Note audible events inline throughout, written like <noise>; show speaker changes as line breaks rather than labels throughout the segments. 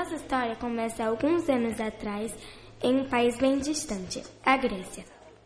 Nossa história começa alguns anos atrás em um país bem distante, a Grécia.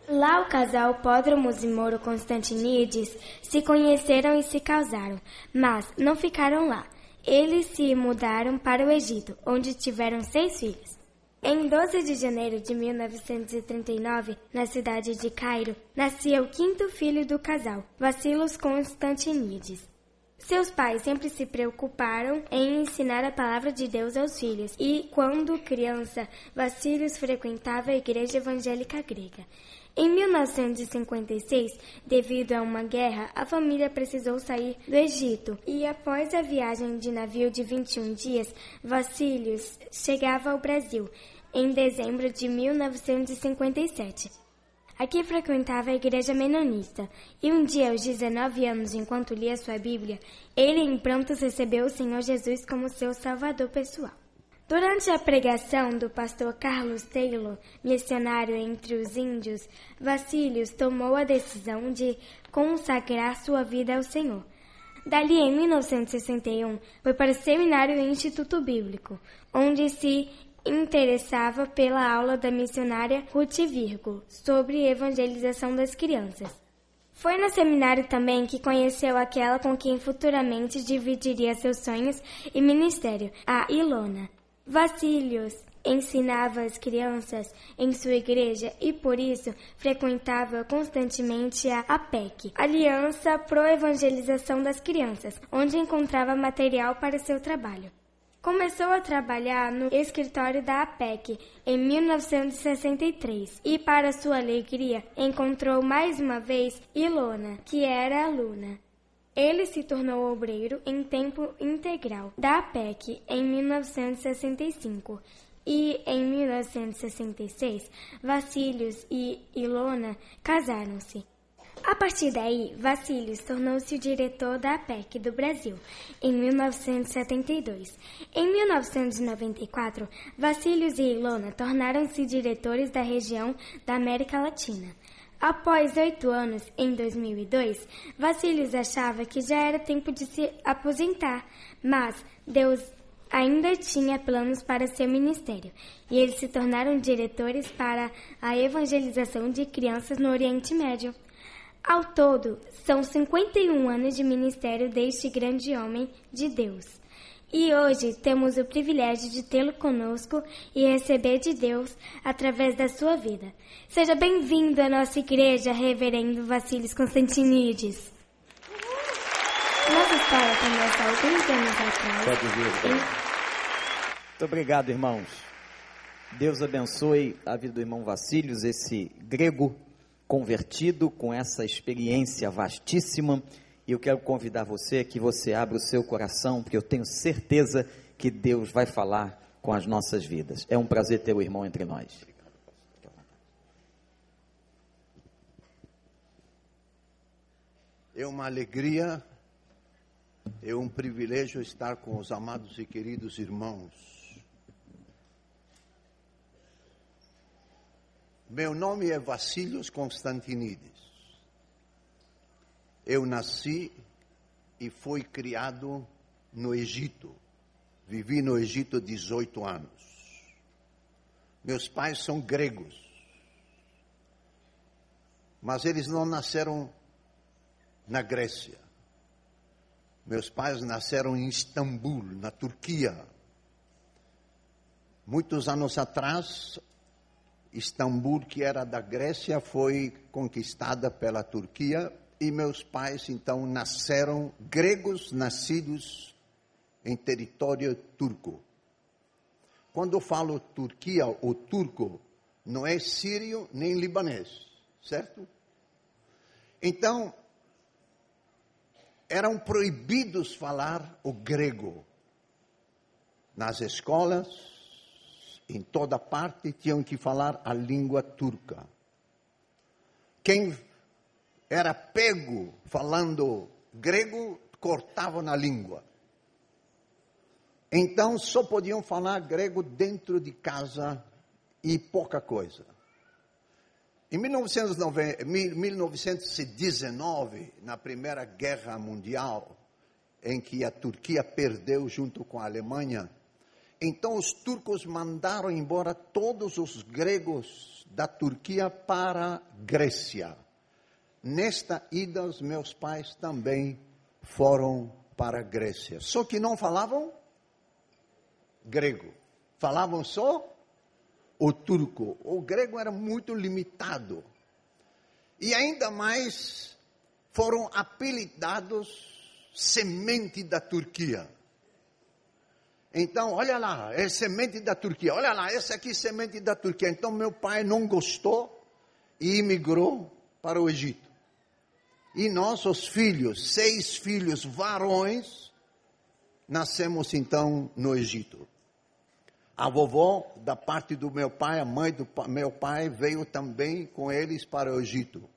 Lá o casal Pódromos e Moro Constantinides se conheceram e se casaram, mas não ficaram lá. Eles se mudaram para o Egito, onde tiveram seis filhos. Em 12 de janeiro de 1939, na cidade de Cairo, nascia o quinto filho do casal, Vassilos Constantinides. Seus pais sempre se preocuparam em ensinar a palavra de Deus aos filhos e, quando criança, Vassilios frequentava a igreja evangélica grega. Em 1956, devido a uma guerra, a família precisou sair do Egito e, após a viagem de navio de 21 dias, Vassilios chegava ao Brasil em dezembro de 1957. Aqui frequentava a igreja menonista, e um dia, aos 19 anos, enquanto lia sua Bíblia, ele em prontos recebeu o Senhor Jesus como seu salvador pessoal. Durante a pregação do pastor Carlos Taylor, missionário entre os índios, Vassilios tomou a decisão de consagrar sua vida ao Senhor. Dali, em 1961, foi para o Seminário Instituto Bíblico, onde se interessava pela aula da missionária Ruth Virgo sobre evangelização das crianças. Foi no seminário também que conheceu aquela com quem futuramente dividiria seus sonhos e ministério, a Ilona. Vassilios ensinava as crianças em sua igreja e por isso frequentava constantemente a APEC, Aliança Pro Evangelização das Crianças, onde encontrava material para seu trabalho. Começou a trabalhar no escritório da APEC em 1963 e, para sua alegria, encontrou mais uma vez Ilona, que era aluna. Ele se tornou obreiro em tempo integral da APEC em 1965 e, em 1966, Vassilios e Ilona casaram-se. A partir daí, Vassilios tornou-se o diretor da APEC do Brasil em 1972. Em 1994, Vassilios e Ilona tornaram-se diretores da região da América Latina. Após oito anos, em 2002, Vassilios achava que já era tempo de se aposentar, mas Deus ainda tinha planos para seu ministério e eles se tornaram diretores para a evangelização de crianças no Oriente Médio. Ao todo, são 51 anos de ministério deste grande homem de Deus. E hoje temos o privilégio de tê-lo conosco e receber de Deus através da sua vida. Seja bem-vindo à nossa igreja, Reverendo Vassilis Constantinides. Nossa história começa alguns anos atrás.
Pode vir. Muito obrigado, irmãos. Deus abençoe a vida do irmão Vassílios, esse grego convertido com essa experiência vastíssima e eu quero convidar você que você abra o seu coração, porque eu tenho certeza que Deus vai falar com as nossas vidas. É um prazer ter o irmão entre nós.
É uma alegria, é um privilégio estar com os amados e queridos irmãos. Meu nome é Vassilios Constantinides. Eu nasci e fui criado no Egito. Vivi no Egito 18 anos. Meus pais são gregos. Mas eles não nasceram na Grécia. Meus pais nasceram em Istambul, na Turquia. Muitos anos atrás, Istambul, que era da Grécia, foi conquistada pela Turquia e meus pais então nasceram gregos nascidos em território turco. Quando eu falo Turquia ou turco, não é sírio nem libanês, certo? Então, eram proibidos falar o grego. Nas escolas, em toda parte, tinham que falar a língua turca. Quem era pego falando grego, cortavam na língua. Então só podiam falar grego dentro de casa e pouca coisa. Em 1919, na Primeira Guerra Mundial, em que a Turquia perdeu junto com a Alemanha, Então os turcos mandaram embora todos os gregos da Turquia para Grécia. Nesta ida, os meus pais também foram para Grécia. Só que não falavam grego, falavam só o turco. O grego era muito limitado. E ainda mais foram apelidados semente da Turquia. Então, olha lá, é semente da Turquia. Olha lá, essa aqui é semente da Turquia. Então, meu pai não gostou e imigrou para o Egito. E nós, os filhos, seis filhos varões, nascemos então no Egito. A vovó, da parte do meu pai, a mãe do meu pai, veio também com eles para o Egito.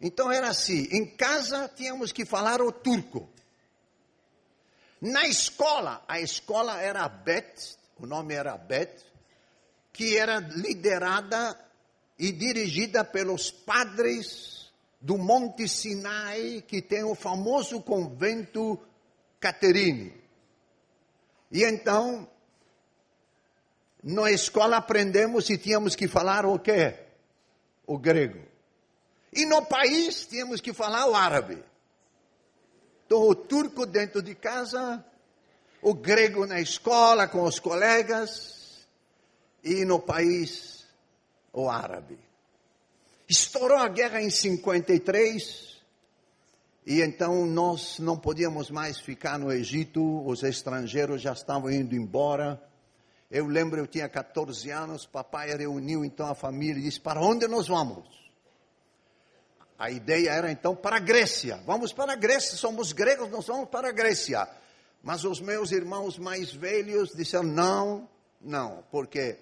Então era assim: em casa tínhamos que falar o turco. Na escola, a escola era Bet, o nome era Bet, que era liderada e dirigida pelos padres do Monte Sinai, que tem o famoso convento Caterine. E então, na escola aprendemos e tínhamos que falar o quê? O grego. E no país tínhamos que falar o árabe. Então, o turco dentro de casa, o grego na escola com os colegas, e no país, o árabe. Estourou a guerra em 53, e então nós não podíamos mais ficar no Egito, os estrangeiros já estavam indo embora. Eu lembro, eu tinha 14 anos, papai reuniu então a família e disse: Para onde nós vamos? A ideia era então para a Grécia. Vamos para a Grécia, somos gregos, nós vamos para a Grécia. Mas os meus irmãos mais velhos disseram: não, não, porque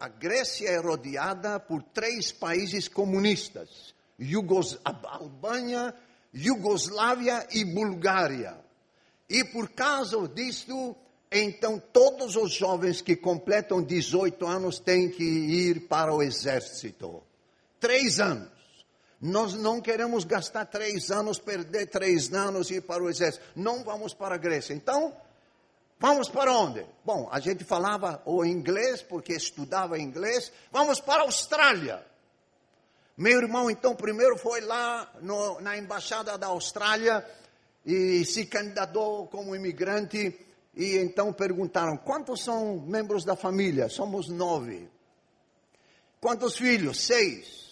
a Grécia é rodeada por três países comunistas: Yugos, Albânia, Iugoslávia e Bulgária. E por causa disso, então todos os jovens que completam 18 anos têm que ir para o exército. Três anos. Nós não queremos gastar três anos, perder três anos e ir para o exército. Não vamos para a Grécia. Então, vamos para onde? Bom, a gente falava o inglês, porque estudava inglês. Vamos para a Austrália. Meu irmão, então, primeiro foi lá no, na embaixada da Austrália e se candidatou como imigrante. E então perguntaram: quantos são membros da família? Somos nove. Quantos filhos? Seis.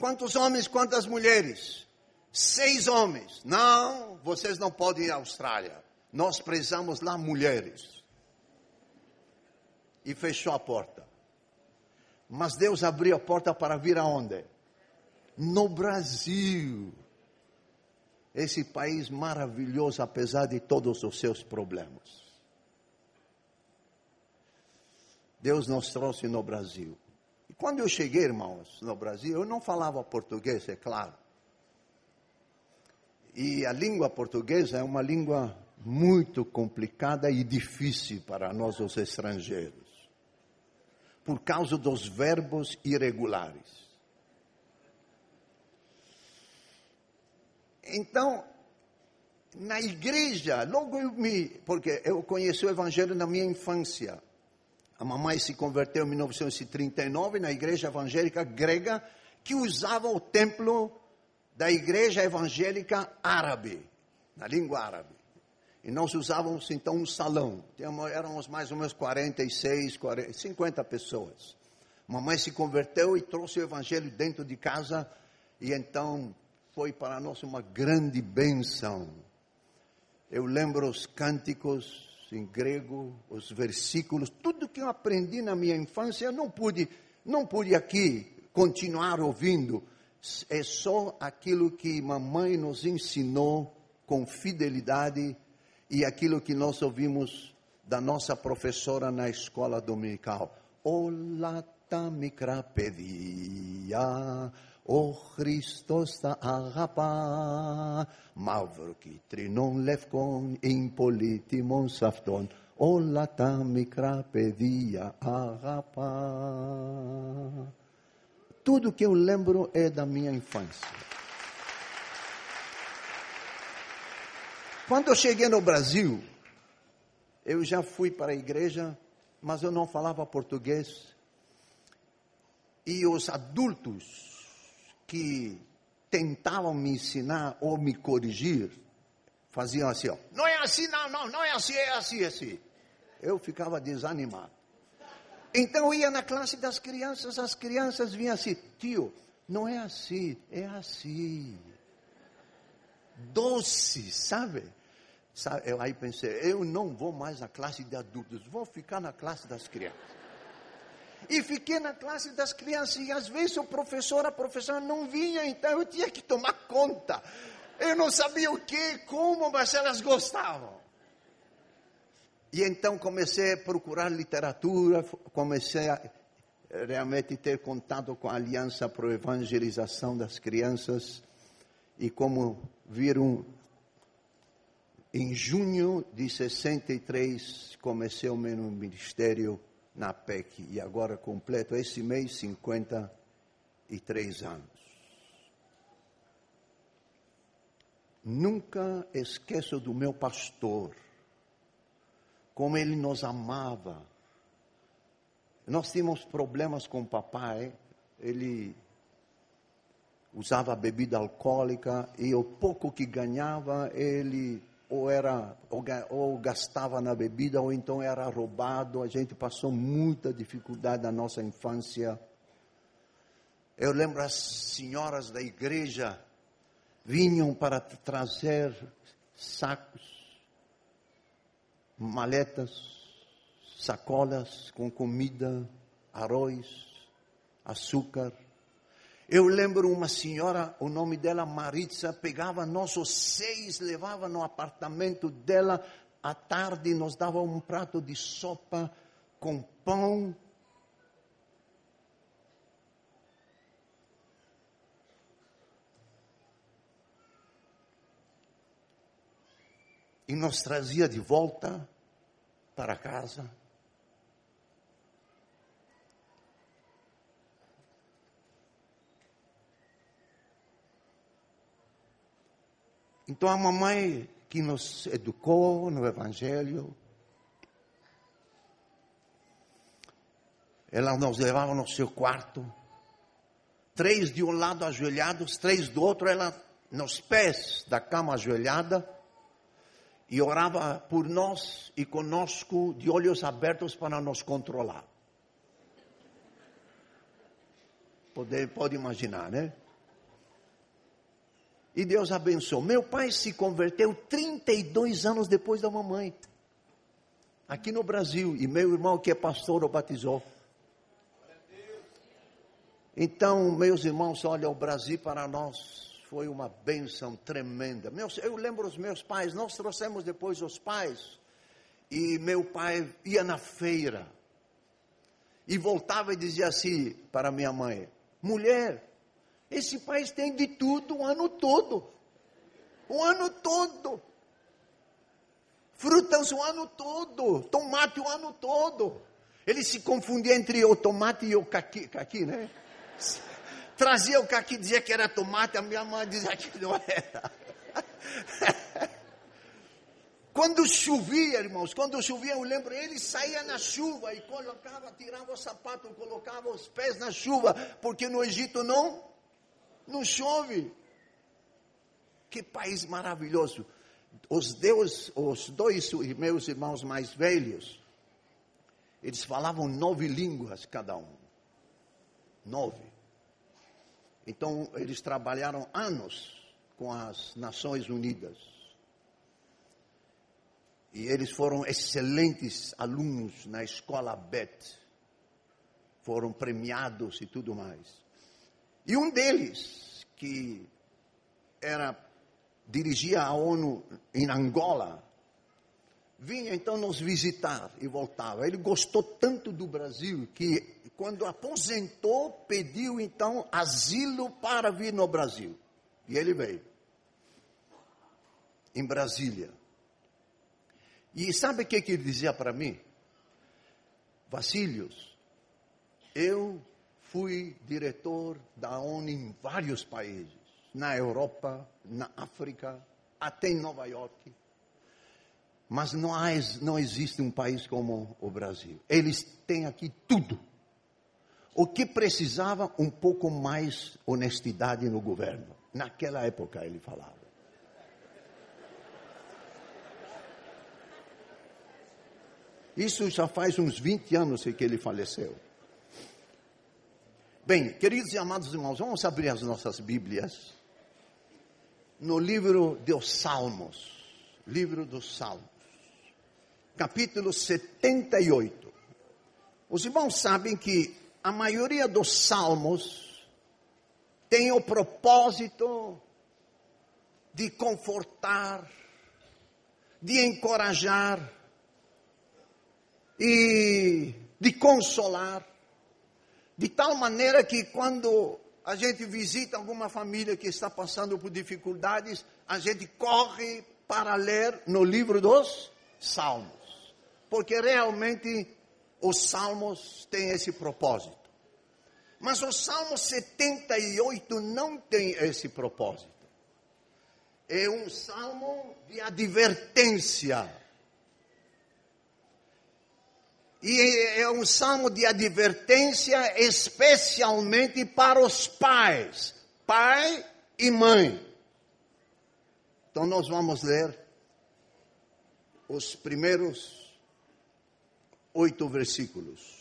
Quantos homens, quantas mulheres? Seis homens. Não, vocês não podem ir à Austrália. Nós prezamos lá mulheres. E fechou a porta. Mas Deus abriu a porta para vir aonde? No Brasil. Esse país maravilhoso, apesar de todos os seus problemas. Deus nos trouxe no Brasil. Quando eu cheguei, irmãos, no Brasil, eu não falava português, é claro. E a língua portuguesa é uma língua muito complicada e difícil para nós, os estrangeiros, por causa dos verbos irregulares. Então, na igreja, logo eu me. Porque eu conheci o Evangelho na minha infância. A mamãe se converteu em 1939 na igreja evangélica grega, que usava o templo da igreja evangélica árabe, na língua árabe. E nós usávamos então um salão. Éramos mais ou menos 46, 40, 50 pessoas. Mamãe se converteu e trouxe o evangelho dentro de casa. E então foi para nós uma grande bênção. Eu lembro os cânticos em grego, os versículos, tudo que eu aprendi na minha infância, eu não pude, não pude aqui continuar ouvindo. É só aquilo que mamãe nos ensinou com fidelidade e aquilo que nós ouvimos da nossa professora na escola dominical. Olá, tamikra pedia ο Χριστός θα αγαπά μαύρο κίτρινον λευκόν ειν πολύτιμον σ' αυτόν όλα τα μικρά παιδεία αγαπά. Tudo que eu lembro é da minha infância. Quando eu cheguei no Brasil, eu já fui para a igreja mas eu não falava português. E os adultos que tentavam me ensinar ou me corrigir, faziam assim, ó, não é assim, não, não, não é assim, é assim, é assim. Eu ficava desanimado. Então eu ia na classe das crianças, as crianças vinham assim, tio, não é assim, é assim. Doce, sabe? sabe? Eu aí pensei, eu não vou mais na classe de adultos, vou ficar na classe das crianças. E fiquei na classe das crianças, e às vezes o professor, a professora não vinha, então eu tinha que tomar conta. Eu não sabia o que, como, mas elas gostavam. E então comecei a procurar literatura, comecei a realmente ter contato com a Aliança para a Evangelização das Crianças. E como viram, em junho de 63 comecei o meu ministério na PEC e agora completo esse mês 53 anos. Nunca esqueço do meu pastor como ele nos amava. Nós tínhamos problemas com o papai, ele usava bebida alcoólica e o pouco que ganhava ele ou era ou, gastava na bebida ou então era roubado. A gente passou muita dificuldade na nossa infância. Eu lembro as senhoras da igreja vinham para trazer sacos maletas, sacolas com comida, arroz, açúcar. Eu lembro uma senhora, o nome dela Maritza, pegava nossos seis, levava no apartamento dela, à tarde nos dava um prato de sopa com pão. E nos trazia de volta para casa. Então a mamãe que nos educou no Evangelho, ela nos levava no seu quarto, três de um lado ajoelhados, três do outro, ela nos pés da cama ajoelhada, e orava por nós e conosco de olhos abertos para nos controlar. Pode, pode imaginar, né? E Deus abençoou. Meu pai se converteu 32 anos depois da mamãe. Aqui no Brasil. E meu irmão, que é pastor, o batizou. Então, meus irmãos, olha, o Brasil para nós foi uma bênção tremenda. Meus, eu lembro os meus pais, nós trouxemos depois os pais, e meu pai ia na feira, e voltava e dizia assim para minha mãe: mulher, esse país tem de tudo o ano todo. O ano todo. Frutas o ano todo. Tomate o ano todo. Ele se confundia entre o tomate e o caqui, caqui né? Trazia o caqui, dizia que era tomate, a minha mãe dizia que não era. <laughs> Quando chovia, irmãos, quando chovia, eu lembro, ele saía na chuva e colocava, tirava o sapato, colocava os pés na chuva, porque no Egito não, não chove. Que país maravilhoso. Os, Deus, os dois meus irmãos mais velhos, eles falavam nove línguas cada um. Nove. Então, eles trabalharam anos com as Nações Unidas. E eles foram excelentes alunos na escola BET. Foram premiados e tudo mais. E um deles, que era dirigia a ONU em Angola, vinha então nos visitar e voltava. Ele gostou tanto do Brasil que, quando aposentou, pediu então asilo para vir no Brasil. E ele veio. Em Brasília. E sabe o que, ele dizia para mim? Vacílios, eu fui diretor da ONU em vários países, na Europa, na África, até em Nova York. Mas não, há, não existe um país como o Brasil. Eles têm aqui tudo. O que precisava um pouco mais honestidade no governo. Naquela época ele falava. Isso já faz uns 20 anos que ele faleceu. Bem, queridos e amados irmãos, vamos abrir as nossas Bíblias no livro dos Salmos. Livro dos Salmos. Capítulo 78. Os irmãos sabem que a maioria dos salmos tem o propósito de confortar, de encorajar e de consolar, de tal maneira que quando a gente visita alguma família que está passando por dificuldades, a gente corre para ler no livro dos Salmos, porque realmente os Salmos têm esse propósito. Mas o Salmo 78 não tem esse propósito. É um salmo de advertência. E é, um salmo de advertência especialmente para os pais, pai e mãe. Então nós vamos ler os primeiros oito versículos.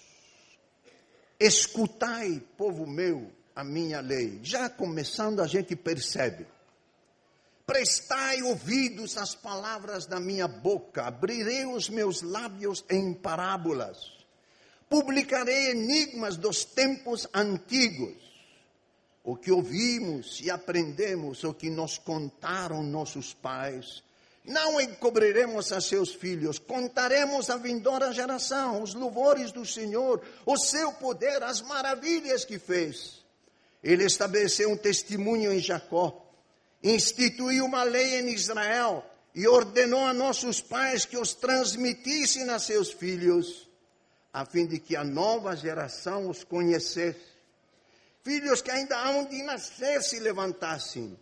Escutai, povo meu, a minha lei. Já começando a gente percebe. Prestai ouvidos às palavras da minha boca, abrirei os meus lábios em parábolas, publicarei enigmas dos tempos antigos, o que ouvimos e aprendemos, o que nos contaram nossos pais não encobriremos a seus filhos, contaremos à vindoura geração os louvores do Senhor, o seu poder, as maravilhas que fez. Ele estabeleceu um testemunho em Jacó, instituiu uma lei em Israel e ordenou a nossos pais que os transmitissem a seus filhos, a fim de que a nova geração os conhecesse. Filhos que ainda hão de nascer se levantassem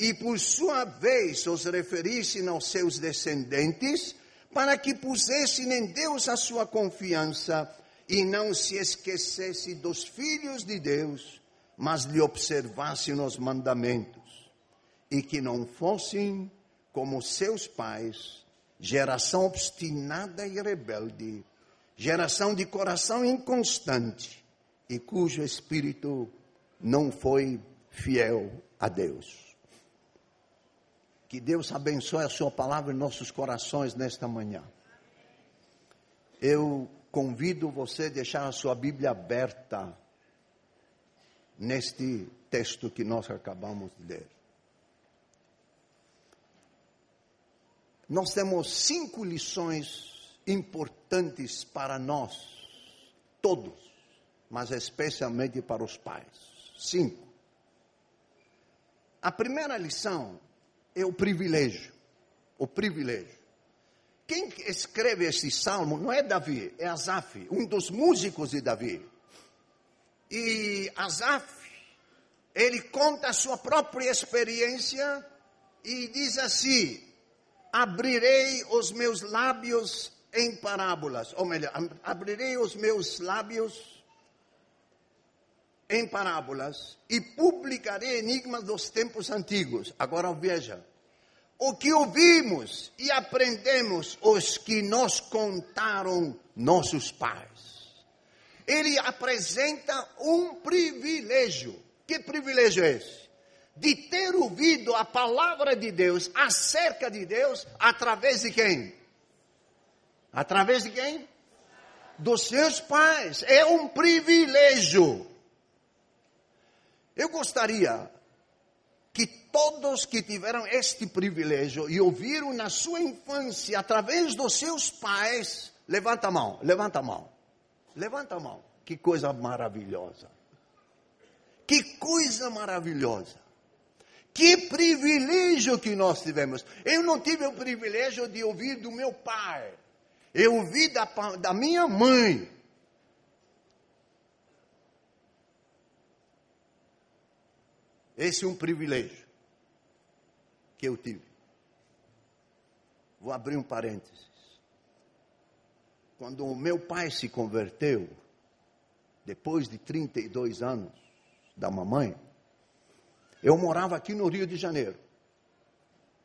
e por sua vez os referissem aos seus descendentes, para que pusessem em Deus a sua confiança e não se esquecesse dos filhos de Deus, mas lhe observassem os mandamentos, e que não fossem como seus pais, geração obstinada e rebelde, geração de coração inconstante e cujo espírito não foi fiel a Deus. Que Deus abençoe a Sua palavra em nossos corações nesta manhã. Eu convido você a deixar a sua Bíblia aberta neste texto que nós acabamos de ler. Nós temos cinco lições importantes para nós, todos, mas especialmente para os pais. Cinco. A primeira lição é o privilégio. O privilégio. Quem escreve esse salmo não é Davi, é Asaf, um dos músicos de Davi. E Asaf, ele conta a sua própria experiência e diz assim: Abrirei os meus lábios em parábolas, ou melhor, abrirei os meus lábios em parábolas e publicarei enigmas dos tempos antigos. Agora veja, o que ouvimos e aprendemos os que nos contaram nossos pais. Ele apresenta um privilégio. Que privilégio é esse? De ter ouvido a palavra de Deus acerca de Deus através de quem? Através de quem? Dos seus pais. É um privilégio. Eu gostaria que todos que tiveram este privilégio e ouviram na sua infância, através dos seus pais, levanta a mão, levanta a mão, levanta a mão. Que coisa maravilhosa. Que coisa maravilhosa. Que privilégio que nós tivemos. Eu não tive o privilégio de ouvir do meu pai. Eu ouvi da, da minha mãe. Esse é um privilégio que eu tive. Vou abrir um parênteses. Quando o meu pai se converteu, depois de 32 anos da mamãe, eu morava aqui no Rio de Janeiro,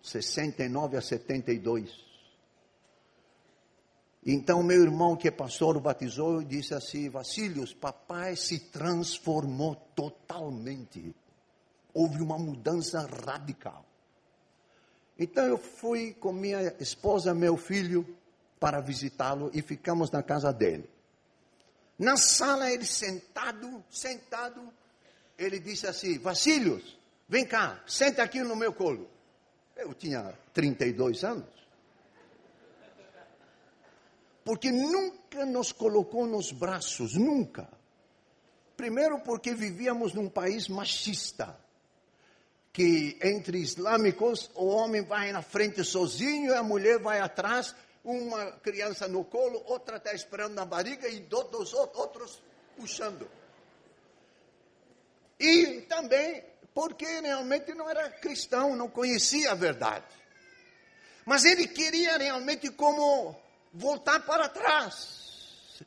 69 a 72. Então meu irmão que é pastor o batizou e disse assim, Vacílios, papai se transformou totalmente. Houve uma mudança radical. Então eu fui com minha esposa, meu filho, para visitá-lo e ficamos na casa dele. Na sala, ele sentado, sentado, ele disse assim: Vacílios, vem cá, senta aqui no meu colo. Eu tinha 32 anos. Porque nunca nos colocou nos braços, nunca. Primeiro, porque vivíamos num país machista que entre islâmicos o homem vai na frente sozinho e a mulher vai atrás, uma criança no colo, outra está esperando na barriga e dos outros puxando. E também porque realmente não era cristão, não conhecia a verdade. Mas ele queria realmente como voltar para trás.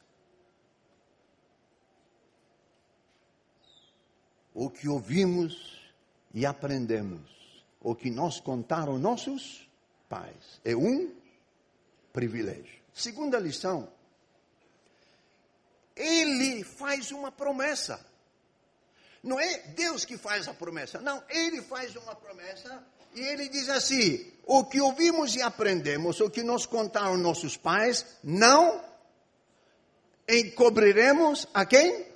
O que ouvimos e aprendemos o que nos contaram nossos pais. É um privilégio. Segunda lição. Ele faz uma promessa. Não é Deus que faz a promessa, não, ele faz uma promessa e ele diz assim: o que ouvimos e aprendemos, o que nos contaram nossos pais, não encobriremos a quem?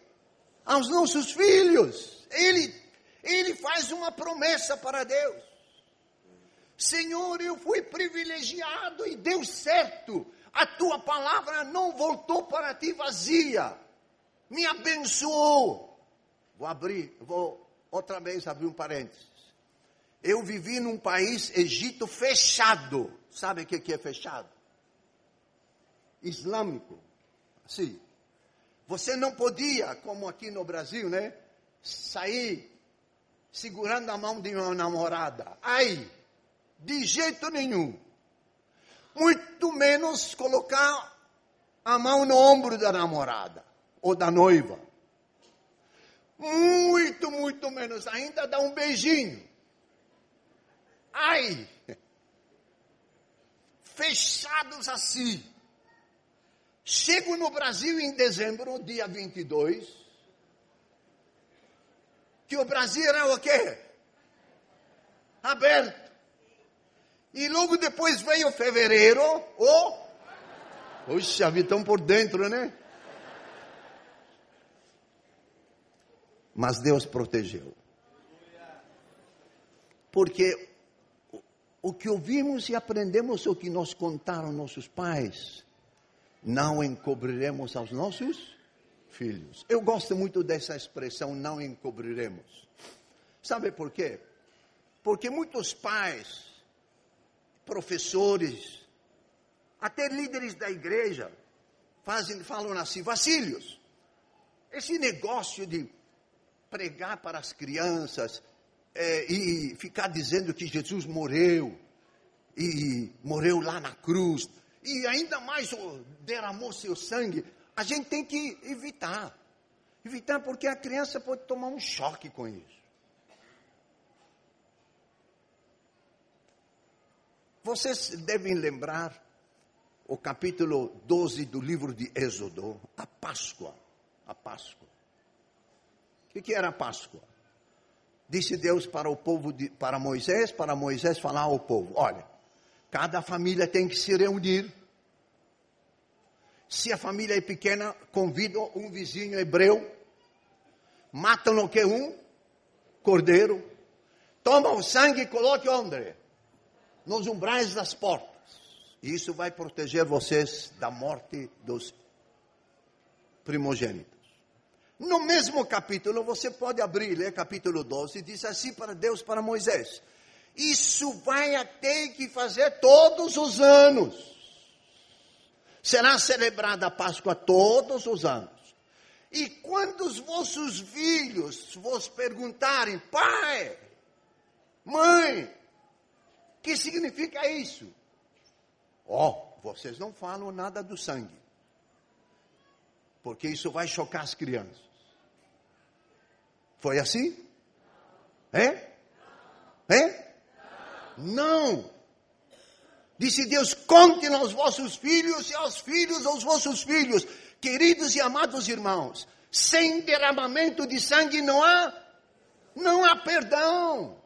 Aos nossos filhos. Ele ele faz uma promessa para Deus. Senhor, eu fui privilegiado e deu certo. A tua palavra não voltou para ti vazia. Me abençoou. Vou abrir, vou outra vez abrir um parênteses. Eu vivi num país, Egito, fechado. Sabe o que é fechado? Islâmico. Sim. Você não podia, como aqui no Brasil, né? Sair segurando a mão de uma namorada. Ai, de jeito nenhum. Muito menos colocar a mão no ombro da namorada ou da noiva. Muito, muito menos ainda dar um beijinho. Ai! Fechados assim. Chego no Brasil em dezembro, dia 22 que o Brasil era o quê? Aberto. E logo depois veio fevereiro, o. Puxa vida, estão por dentro, né? Mas Deus protegeu. Porque o que ouvimos e aprendemos, o que nos contaram nossos pais, não encobriremos aos nossos filhos. Eu gosto muito dessa expressão, não encobriremos. Sabe por quê? Porque muitos pais, professores, até líderes da igreja, fazem, falam assim, Vacílios, esse negócio de pregar para as crianças é, e ficar dizendo que Jesus morreu, e morreu lá na cruz, e ainda mais derramou seu sangue, a gente tem que evitar. Evitar porque a criança pode tomar um choque com isso. Vocês devem lembrar o capítulo 12 do livro de Êxodo, a Páscoa. A Páscoa. O que, era a Páscoa? Disse Deus para o povo, de, para Moisés, para Moisés falar ao povo: olha, cada família tem que se reunir se a família é pequena, convidam um vizinho hebreu, matam o que um cordeiro, tomam o sangue e colocam onde? Nos umbrais das portas. Isso vai proteger vocês da morte dos primogênitos. No mesmo capítulo, você pode abrir, ler capítulo 12, diz assim para Deus, para Moisés: Isso vai ter que fazer todos os anos será celebrada a Páscoa todos os anos. E quando os vossos filhos vos perguntarem, pai, mãe, que significa isso? Ó, oh, vocês não falam nada do sangue. Porque isso vai chocar as crianças. Foi assim? É? É? Não. Disse Deus: contem aos vossos filhos e aos filhos aos vossos filhos. Queridos e amados irmãos, sem derramamento de sangue não há, não há perdão.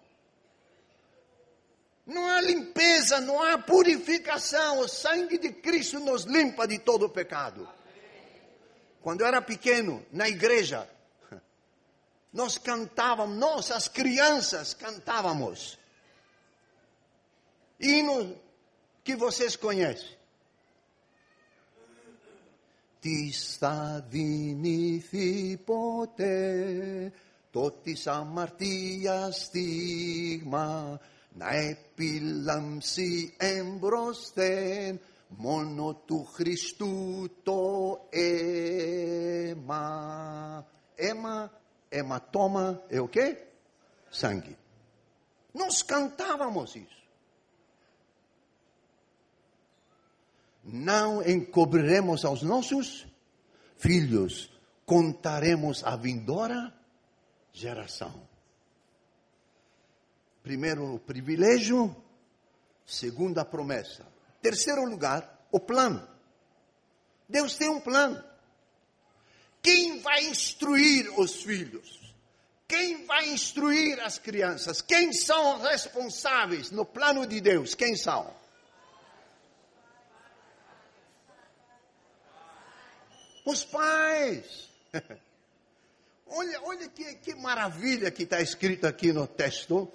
Não há limpeza, não há purificação. O sangue de Cristo nos limpa de todo o pecado. Quando eu era pequeno, na igreja, nós cantávamos, nós, as crianças, cantávamos. Hino que vocês conhecem. Ti stavini pote, totis amartia stigma, na epilam si embrosten, mono tu Christu to ema. Ema, hematoma é o quê? Sangue. Nós cantávamos isso. Não encobriremos aos nossos filhos, contaremos a vindoura geração. Primeiro, privilégio. Segundo, a promessa. Terceiro lugar, o plano. Deus tem um plano. Quem vai instruir os filhos? Quem vai instruir as crianças? Quem são responsáveis no plano de Deus? Quem são? Os pais. <laughs> olha, olha que, que maravilha que está escrito aqui no texto.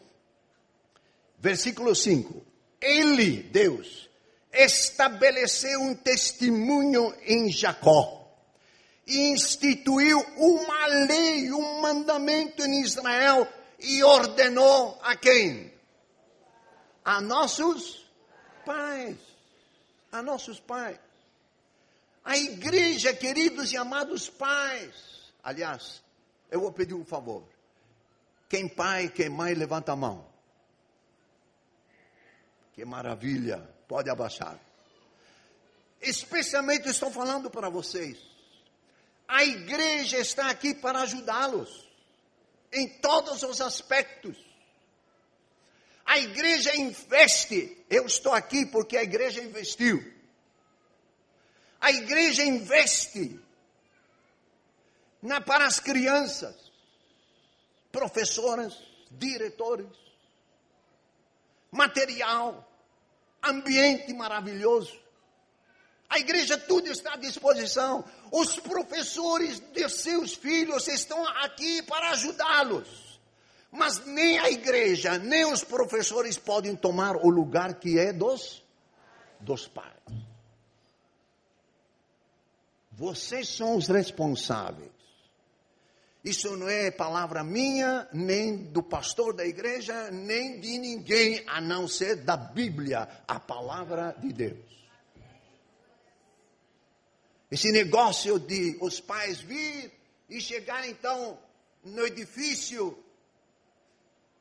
Versículo 5. Ele, Deus, estabeleceu um testemunho em Jacó e instituiu uma lei, um mandamento em Israel e ordenou a quem? A nossos pais. A nossos pais. A igreja, queridos e amados pais. Aliás, eu vou pedir um favor. Quem pai, quem mãe, levanta a mão. Que maravilha. Pode abaixar. Especialmente estou falando para vocês. A igreja está aqui para ajudá-los em todos os aspectos. A igreja investe. Eu estou aqui porque a igreja investiu. A igreja investe na, para as crianças, professoras, diretores, material, ambiente maravilhoso. A igreja tudo está à disposição. Os professores de seus filhos estão aqui para ajudá-los. Mas nem a igreja, nem os professores podem tomar o lugar que é dos, dos pais. Vocês são os responsáveis. Isso não é palavra minha, nem do pastor da igreja, nem de ninguém, a não ser da Bíblia, a palavra de Deus. Esse negócio de os pais vir e chegar então no edifício,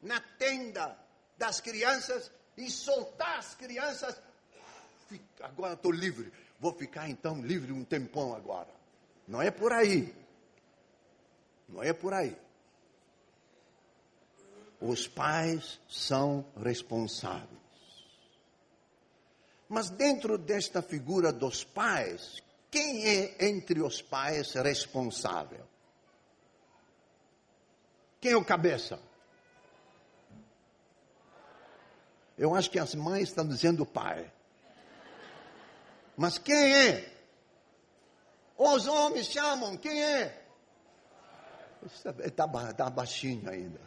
na tenda das crianças e soltar as crianças. Agora estou livre, vou ficar então livre um tempão agora. Não é por aí. Não é por aí. Os pais são responsáveis. Mas dentro desta figura dos pais, quem é entre os pais responsável? Quem é o cabeça? Eu acho que as mães estão dizendo pai. Mas quem é? Os homens chamam, quem é? Está tá baixinho ainda.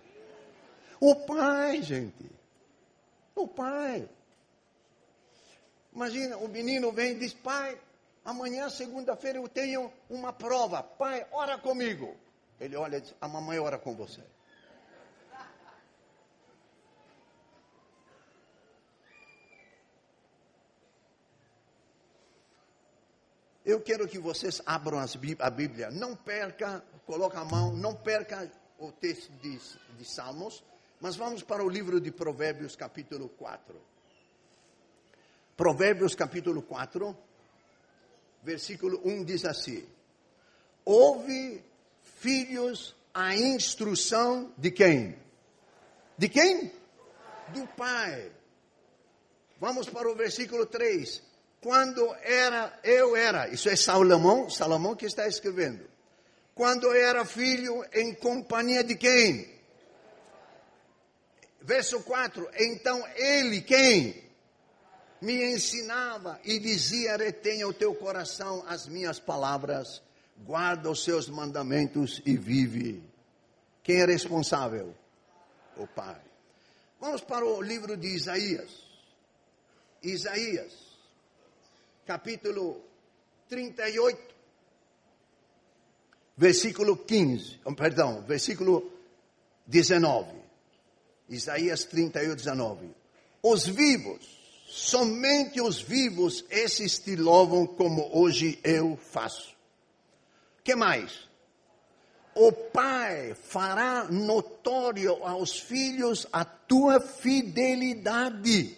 O pai, gente. O pai. Imagina, o menino vem e diz: Pai, amanhã, segunda-feira, eu tenho uma prova. Pai, ora comigo. Ele olha e diz: A mamãe ora com você. Eu quero que vocês abram a Bíblia. Não perca, coloca a mão, não perca o texto de, de Salmos, mas vamos para o livro de Provérbios, capítulo 4. Provérbios capítulo 4, versículo 1 diz assim: Ouve, filhos, a instrução de quem? De quem? Do pai. Vamos para o versículo 3. Quando era, eu era, isso é Salomão, Salomão que está escrevendo. Quando era filho, em companhia de quem? Verso 4. Então ele, quem? Me ensinava e dizia: retenha o teu coração as minhas palavras, guarda os seus mandamentos e vive. Quem é responsável? O Pai. Vamos para o livro de Isaías. Isaías, capítulo 38, versículo 15, perdão, versículo 19. Isaías 38, 19. Os vivos, somente os vivos, esses te louvam como hoje eu faço. que mais? O pai fará notório aos filhos a tua fidelidade.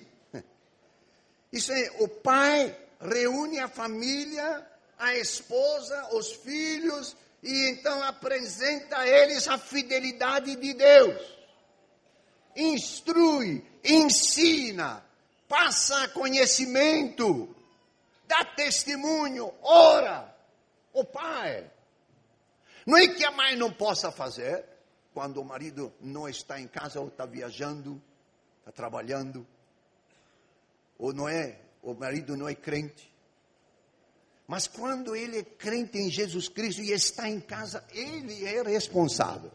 Isso é, o pai reúne a família, a esposa, os filhos, e então apresenta a eles a fidelidade de Deus instrui, ensina, passa conhecimento, dá testemunho, ora. O pai. Não é que a mãe não possa fazer quando o marido não está em casa ou está viajando, está trabalhando, ou não é, o marido não é crente. Mas quando ele é crente em Jesus Cristo e está em casa, ele é responsável.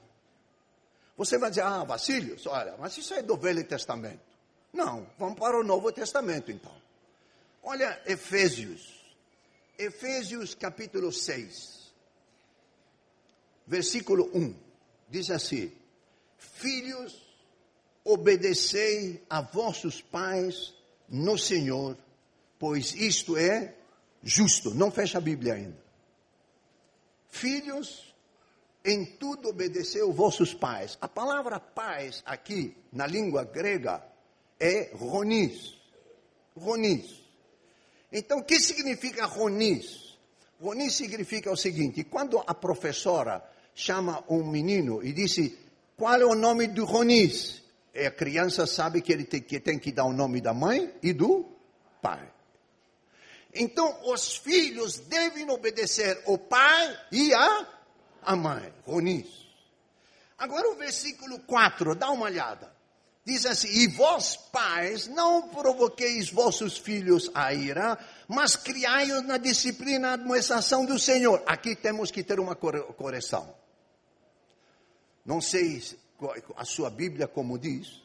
Você vai dizer, ah, Basílio, olha, mas isso é do Velho Testamento. Não, vamos para o Novo Testamento então. Olha Efésios, Efésios capítulo 6, versículo 1, diz assim: Filhos, obedecei a vossos pais no Senhor, pois isto é justo. Não fecha a Bíblia ainda. Filhos, em tudo obedeceu vossos pais. A palavra pais aqui, na língua grega, é ronis. Ronis. Então, o que significa ronis? Ronis significa o seguinte: quando a professora chama um menino e disse qual é o nome do ronis, a criança sabe que ele tem que, tem que dar o nome da mãe e do pai. Então, os filhos devem obedecer o pai e a a mãe, Ronis. Agora o versículo 4, dá uma olhada. Diz assim: E vós, pais, não provoqueis vossos filhos a ira, mas criai-os na disciplina e admoestação do Senhor. Aqui temos que ter uma correção. Não sei a sua Bíblia como diz,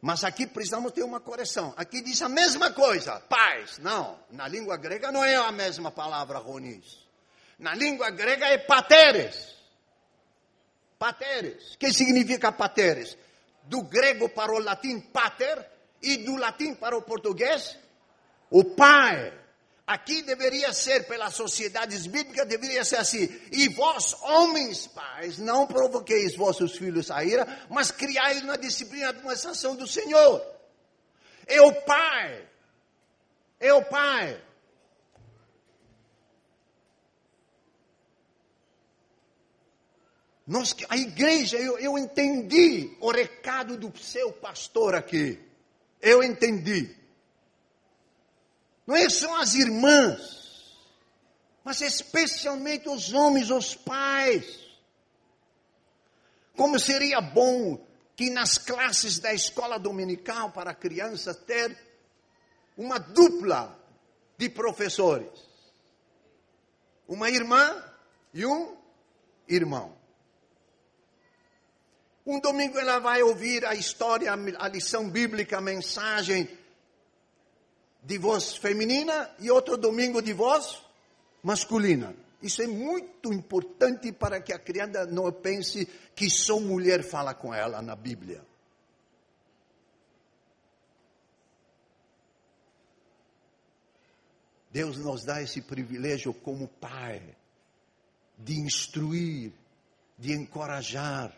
mas aqui precisamos ter uma correção. Aqui diz a mesma coisa, pais. Não, na língua grega não é a mesma palavra ronis. Na língua grega é pateres. Pateres. O que significa pateres? Do grego para o latim pater e do latim para o português o pai. Aqui deveria ser, pela sociedade bíblica, deveria ser assim. E vós, homens pais, não provoqueis vossos filhos a ira, mas criai na disciplina de administração do Senhor. É o pai. É o pai. Nós, a igreja, eu, eu entendi o recado do seu pastor aqui. Eu entendi. Não é só as irmãs, mas especialmente os homens, os pais. Como seria bom que nas classes da escola dominical para crianças ter uma dupla de professores. Uma irmã e um irmão. Um domingo ela vai ouvir a história, a lição bíblica, a mensagem de voz feminina e outro domingo de voz masculina. Isso é muito importante para que a criança não pense que só mulher fala com ela na Bíblia. Deus nos dá esse privilégio como pai de instruir, de encorajar,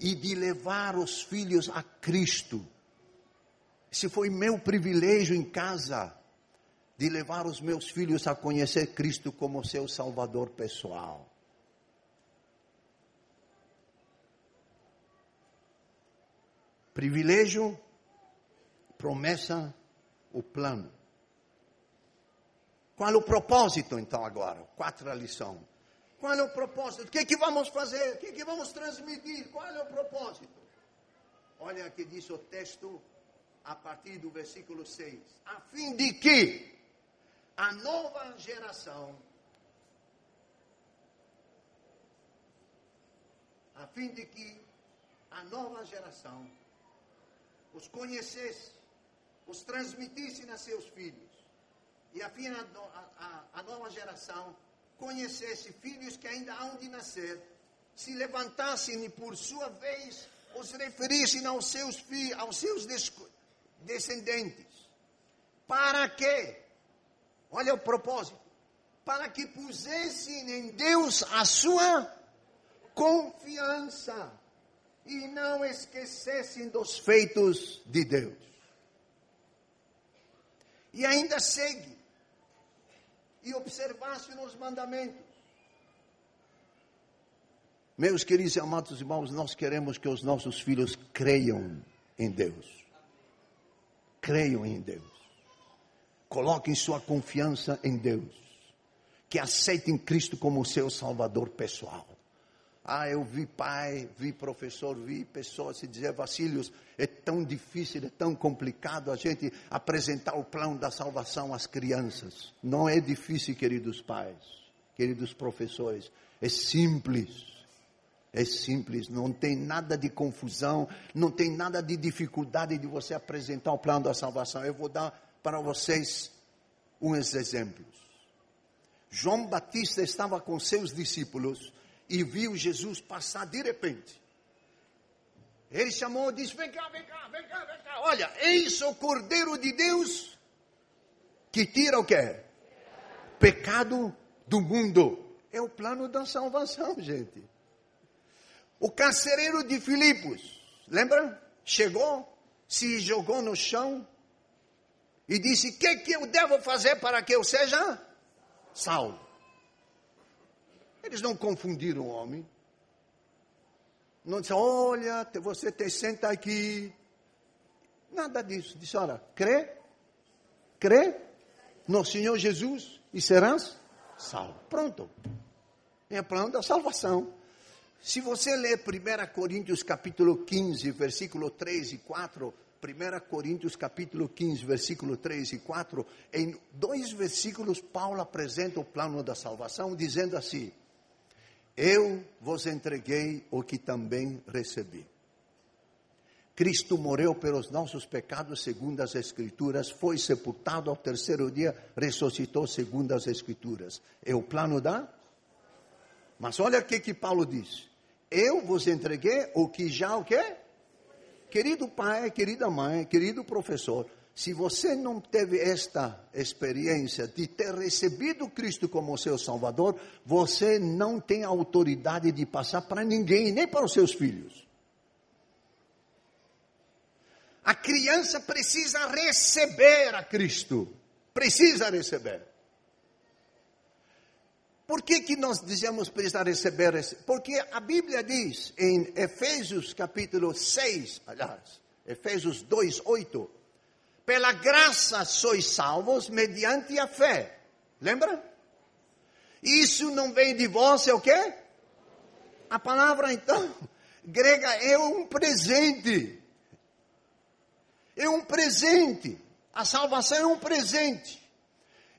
e de levar os filhos a Cristo. Esse foi meu privilégio em casa. de levar os meus filhos a conhecer Cristo como seu Salvador pessoal. Privilégio, promessa, o plano. Qual o propósito, então, agora? Quatro lição. Qual é o propósito? O que, é que vamos fazer? O que, é que vamos transmitir? Qual é o propósito? Olha que diz o texto a partir do versículo 6. A fim de que a nova geração, a fim de que a nova geração os conhecesse, os transmitisse a seus filhos, e a, fim a, a, a nova geração conhecesse filhos que ainda hão de nascer, se levantassem e por sua vez os referissem aos seus filhos, aos seus descendentes. Para quê? Olha o propósito. Para que pusessem em Deus a sua confiança e não esquecessem dos feitos de Deus. E ainda segue. E observassem os mandamentos. Meus queridos e amados irmãos, nós queremos que os nossos filhos creiam em Deus. Creiam em Deus. Coloquem sua confiança em Deus. Que aceitem Cristo como seu Salvador pessoal. Ah, eu vi pai, vi professor, vi pessoas se dizer, Vacílios, é tão difícil, é tão complicado a gente apresentar o plano da salvação às crianças. Não é difícil, queridos pais, queridos professores, é simples. É simples, não tem nada de confusão, não tem nada de dificuldade de você apresentar o plano da salvação. Eu vou dar para vocês uns exemplos. João Batista estava com seus discípulos e viu Jesus passar de repente. Ele chamou e disse: Vem cá, vem cá, vem cá, vem cá. Olha, eis o Cordeiro de Deus que tira o quê? Pecado do mundo. É o plano da salvação, gente. O carcereiro de Filipos, lembra? Chegou, se jogou no chão e disse: O que, que eu devo fazer para que eu seja salvo? Eles não confundiram o homem. Não disseram, olha, você te senta aqui. Nada disso. Disse, olha, crê, crê no Senhor Jesus e serás salvo. Pronto. É plano da salvação. Se você ler 1 Coríntios capítulo 15, versículo 3 e 4, 1 Coríntios capítulo 15, versículo 3 e 4, em dois versículos Paulo apresenta o plano da salvação, dizendo assim: eu vos entreguei o que também recebi. Cristo morreu pelos nossos pecados, segundo as Escrituras, foi sepultado ao terceiro dia, ressuscitou, segundo as Escrituras. É o plano da. Mas olha o que, que Paulo diz: Eu vos entreguei o que já o quê? Querido pai, querida mãe, querido professor, se você não teve esta experiência de ter recebido Cristo como seu Salvador, você não tem autoridade de passar para ninguém, nem para os seus filhos. A criança precisa receber a Cristo. Precisa receber. Por que, que nós dizemos precisar receber? Porque a Bíblia diz em Efésios capítulo 6, aliás, Efésios 2, 8 pela graça sois salvos mediante a fé. Lembra? Isso não vem de vós, é o quê? A palavra então <laughs> grega é um presente. É um presente. A salvação é um presente.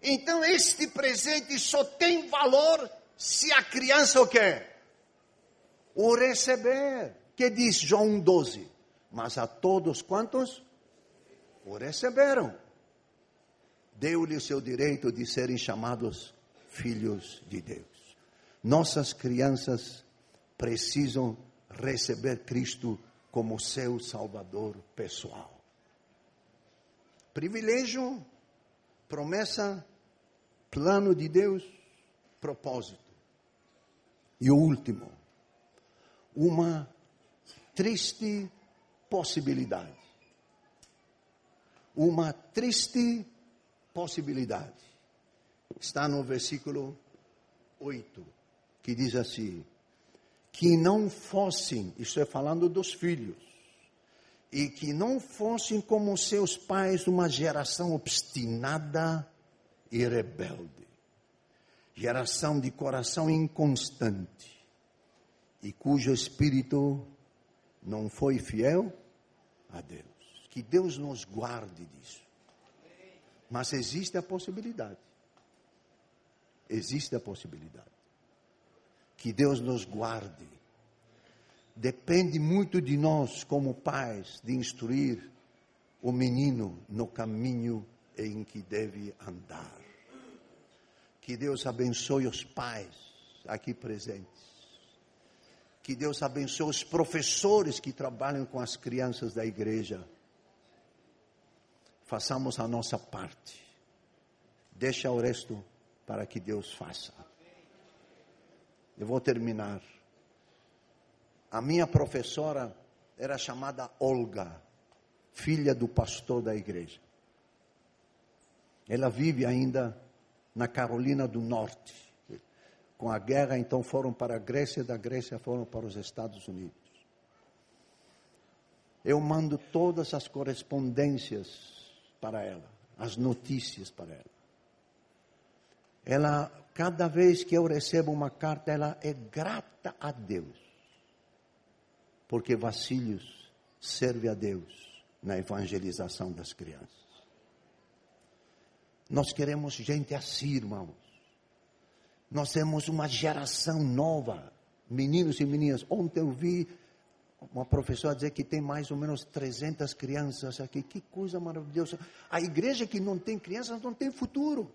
Então este presente só tem valor se a criança o quer. O receber. Que diz João 12? Mas a todos quantos o receberam. Deu-lhe o seu direito de serem chamados filhos de Deus. Nossas crianças precisam receber Cristo como seu Salvador pessoal. Privilégio, promessa, plano de Deus, propósito. E o último, uma triste possibilidade uma triste possibilidade está no versículo 8, que diz assim: que não fossem, isso é falando dos filhos, e que não fossem como seus pais, uma geração obstinada e rebelde, geração de coração inconstante, e cujo espírito não foi fiel a Deus. Que Deus nos guarde disso. Mas existe a possibilidade. Existe a possibilidade. Que Deus nos guarde. Depende muito de nós, como pais, de instruir o menino no caminho em que deve andar. Que Deus abençoe os pais aqui presentes. Que Deus abençoe os professores que trabalham com as crianças da igreja. Façamos a nossa parte. Deixa o resto para que Deus faça. Eu vou terminar. A minha professora era chamada Olga, filha do pastor da igreja. Ela vive ainda na Carolina do Norte. Com a guerra, então foram para a Grécia, da Grécia foram para os Estados Unidos. Eu mando todas as correspondências para ela, as notícias para ela ela, cada vez que eu recebo uma carta, ela é grata a Deus. Porque Vacílios serve a Deus na evangelização das crianças. Nós queremos gente assim, irmãos. Nós temos uma geração nova, meninos e meninas. Ontem eu vi uma professora dizer que tem mais ou menos 300 crianças aqui. Que coisa maravilhosa. A igreja que não tem crianças não tem futuro.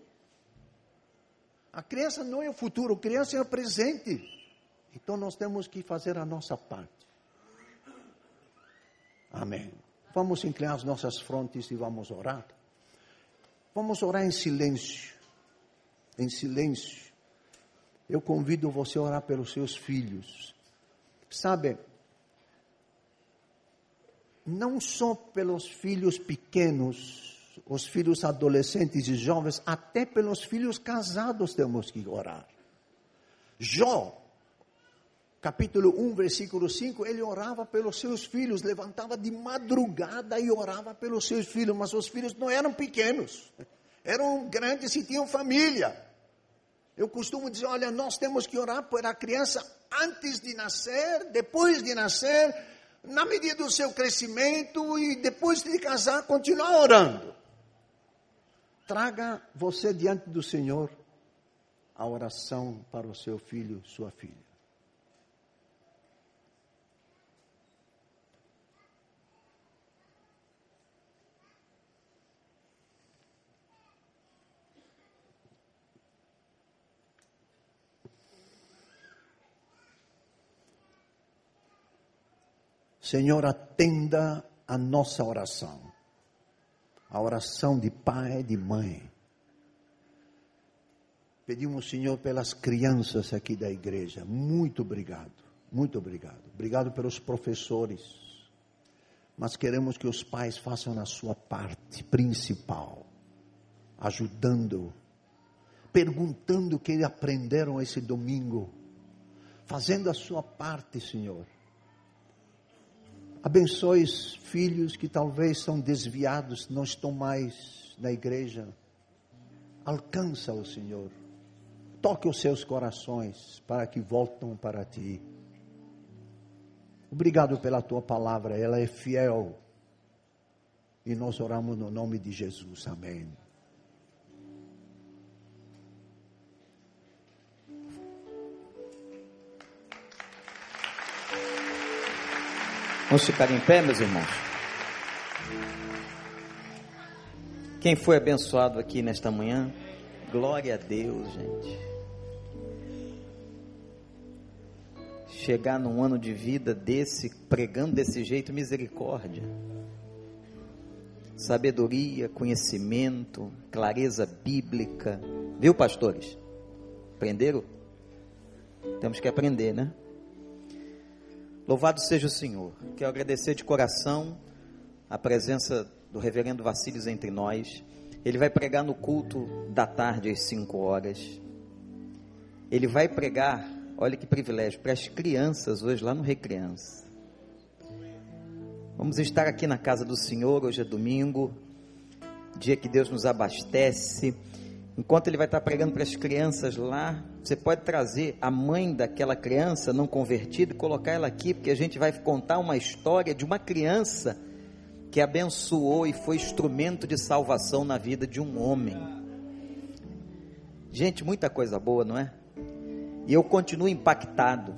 A criança não é o futuro, a criança é o presente. Então nós temos que fazer a nossa parte. Amém. Vamos inclinar as nossas frontes e vamos orar. Vamos orar em silêncio. Em silêncio. Eu convido você a orar pelos seus filhos. Sabe, não só pelos filhos pequenos, os filhos adolescentes e jovens, até pelos filhos casados temos que orar. Jó, capítulo 1, versículo 5, ele orava pelos seus filhos, levantava de madrugada e orava pelos seus filhos, mas os filhos não eram pequenos, eram grandes e tinham família. Eu costumo dizer: olha, nós temos que orar por a criança antes de nascer, depois de nascer, na medida do seu crescimento e depois de casar, continuar orando traga você diante do Senhor a oração para o seu filho, sua filha. Senhor, atenda a nossa oração a oração de pai e de mãe. Pedimos, Senhor, pelas crianças aqui da igreja. Muito obrigado, muito obrigado. Obrigado pelos professores. Mas queremos que os pais façam a sua parte principal, ajudando, perguntando o que aprenderam esse domingo, fazendo a sua parte, Senhor Abençoe os filhos que talvez são desviados, não estão mais na igreja. Alcança o Senhor. Toque os seus corações para que voltem para ti. Obrigado pela tua palavra, ela é fiel. E nós oramos no nome de Jesus. Amém.
Vamos ficar em pé, meus irmãos? Quem foi abençoado aqui nesta manhã? Glória a Deus, gente. Chegar num ano de vida desse, pregando desse jeito, misericórdia. Sabedoria, conhecimento, clareza bíblica. Viu, pastores? Aprenderam? Temos que aprender, né? Louvado seja o Senhor. Quero agradecer de coração a presença do reverendo Vacílios entre nós. Ele vai pregar no culto da tarde às 5 horas. Ele vai pregar, olha que privilégio, para as crianças hoje lá no Recriança. Vamos estar aqui na casa do Senhor, hoje é domingo, dia que Deus nos abastece. Enquanto ele vai estar pregando para as crianças lá, você pode trazer a mãe daquela criança não convertida e colocar ela aqui, porque a gente vai contar uma história de uma criança que abençoou e foi instrumento de salvação na vida de um homem. Gente, muita coisa boa, não é? E eu continuo impactado,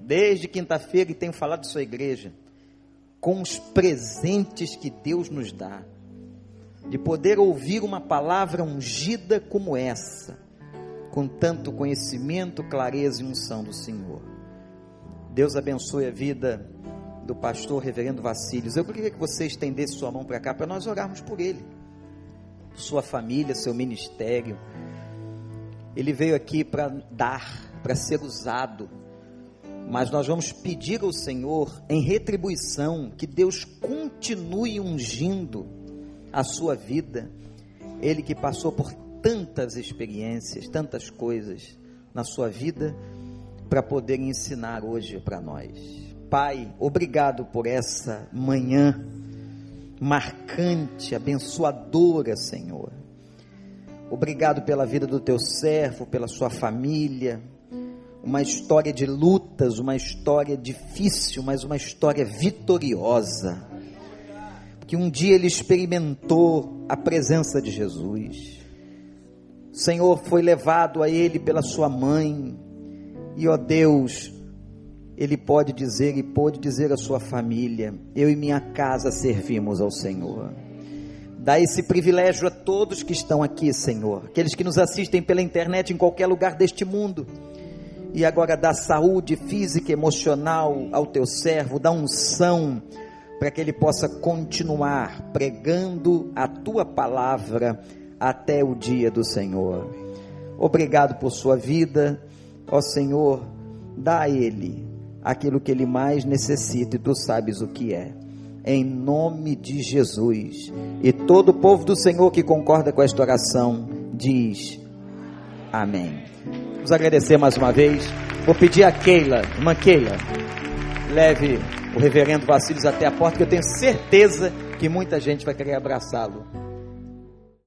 desde quinta-feira, e tenho falado sua igreja, com os presentes que Deus nos dá, de poder ouvir uma palavra ungida como essa, com tanto conhecimento, clareza e unção do Senhor. Deus abençoe a vida do pastor reverendo Vacílios. Eu queria que você estendesse sua mão para cá para nós orarmos por ele, sua família, seu ministério. Ele veio aqui para dar, para ser usado. Mas nós vamos pedir ao Senhor, em retribuição, que Deus continue ungindo a sua vida. Ele que passou por tantas experiências, tantas coisas na sua vida, para poder ensinar hoje para nós. Pai, obrigado por essa manhã marcante, abençoadora, Senhor. Obrigado pela vida do teu servo, pela sua família. Uma história de lutas, uma história difícil, mas uma história vitoriosa. Que um dia ele experimentou a presença de Jesus. Senhor foi levado a ele pela sua mãe. E ó Deus, ele pode dizer e pôde dizer à sua família: Eu e minha casa servimos ao Senhor. Dá esse privilégio a todos que estão aqui, Senhor, aqueles que nos assistem pela internet em qualquer lugar deste mundo. E agora dá saúde física e emocional ao teu servo, dá unção para que ele possa continuar pregando a tua palavra até o dia do Senhor. Obrigado por sua vida, ó Senhor, dá a ele aquilo que ele mais necessita e tu sabes o que é em nome de Jesus. E todo o povo do Senhor que concorda com esta oração diz: Amém. Vamos agradecer mais uma vez. Vou pedir a Keila, irmã Keila, leve o reverendo Vacílios até a porta, que eu tenho certeza que muita gente vai querer abraçá-lo.